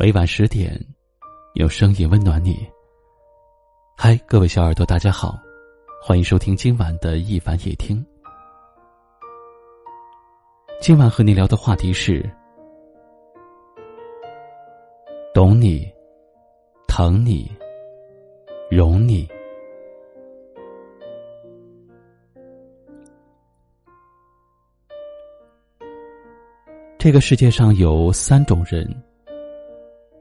每晚十点，用声音温暖你。嗨，各位小耳朵，大家好，欢迎收听今晚的一凡夜听。今晚和你聊的话题是：懂你、疼你、容你。这个世界上有三种人，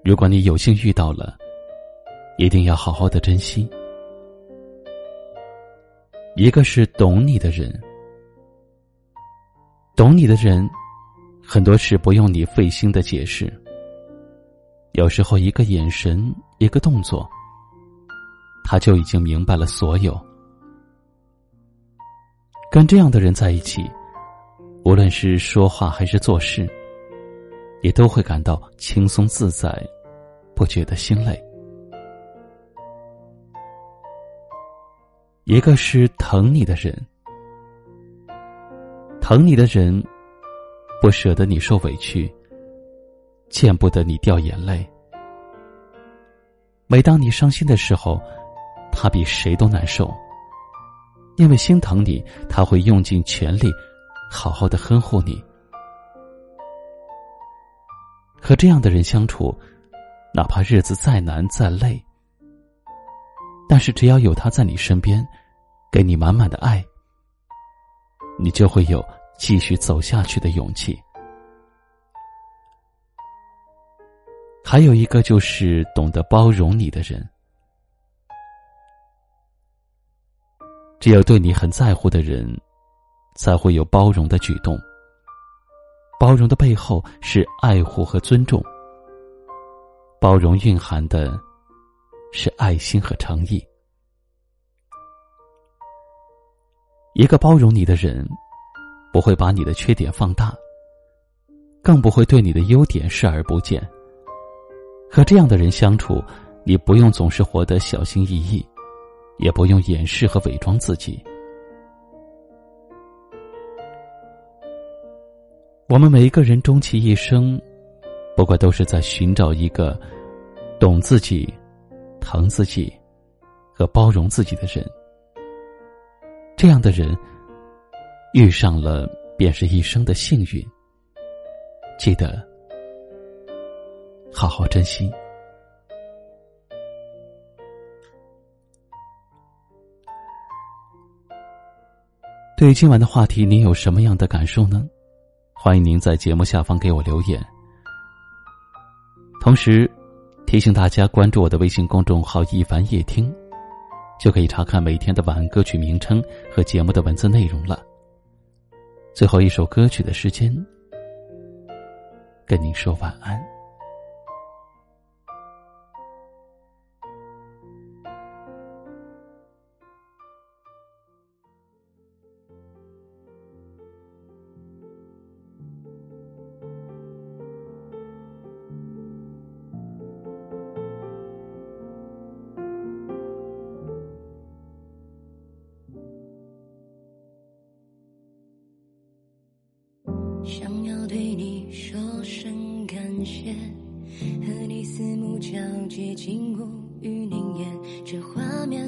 如果你有幸遇到了，一定要好好的珍惜。一个是懂你的人，懂你的人，很多事不用你费心的解释，有时候一个眼神、一个动作，他就已经明白了所有。跟这样的人在一起。无论是说话还是做事，也都会感到轻松自在，不觉得心累。一个是疼你的人，疼你的人，不舍得你受委屈，见不得你掉眼泪。每当你伤心的时候，他比谁都难受，因为心疼你，他会用尽全力。好好的呵护你，和这样的人相处，哪怕日子再难再累，但是只要有他在你身边，给你满满的爱，你就会有继续走下去的勇气。还有一个就是懂得包容你的人，只有对你很在乎的人。才会有包容的举动。包容的背后是爱护和尊重。包容蕴含的，是爱心和诚意。一个包容你的人，不会把你的缺点放大，更不会对你的优点视而不见。和这样的人相处，你不用总是活得小心翼翼，也不用掩饰和伪装自己。我们每一个人终其一生，不过都是在寻找一个懂自己、疼自己和包容自己的人。这样的人遇上了，便是一生的幸运。记得好好珍惜。对于今晚的话题，您有什么样的感受呢？欢迎您在节目下方给我留言。同时，提醒大家关注我的微信公众号“一凡夜听”，就可以查看每天的晚安歌曲名称和节目的文字内容了。最后一首歌曲的时间，跟您说晚安。想要对你说声感谢，和你四目交接，竟无语凝噎。这画面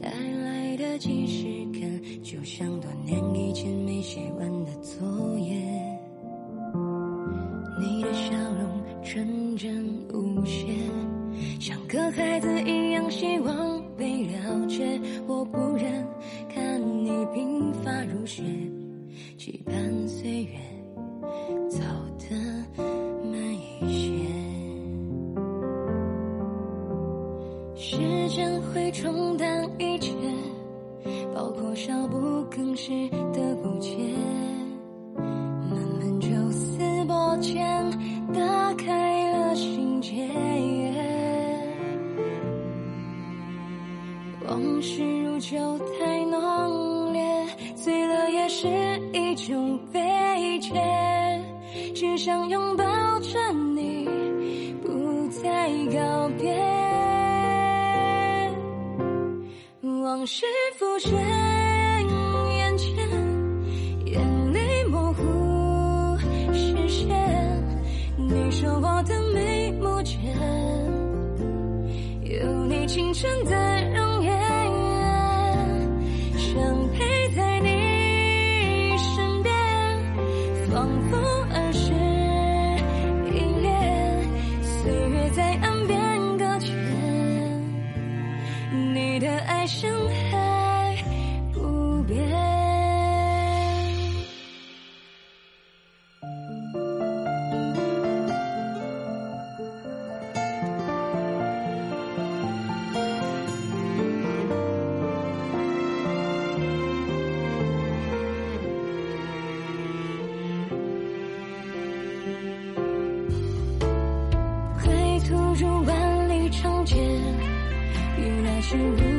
带来的即视感，就像多年以前没写完的作业。你的笑容纯真无邪，像个孩子一样希望被了解。我不忍看你鬓发如雪，期盼是一种悲切。只想拥抱着你，不再告别。往事浮现 you.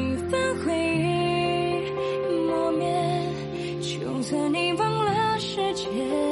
一份回忆磨灭就算你忘了时间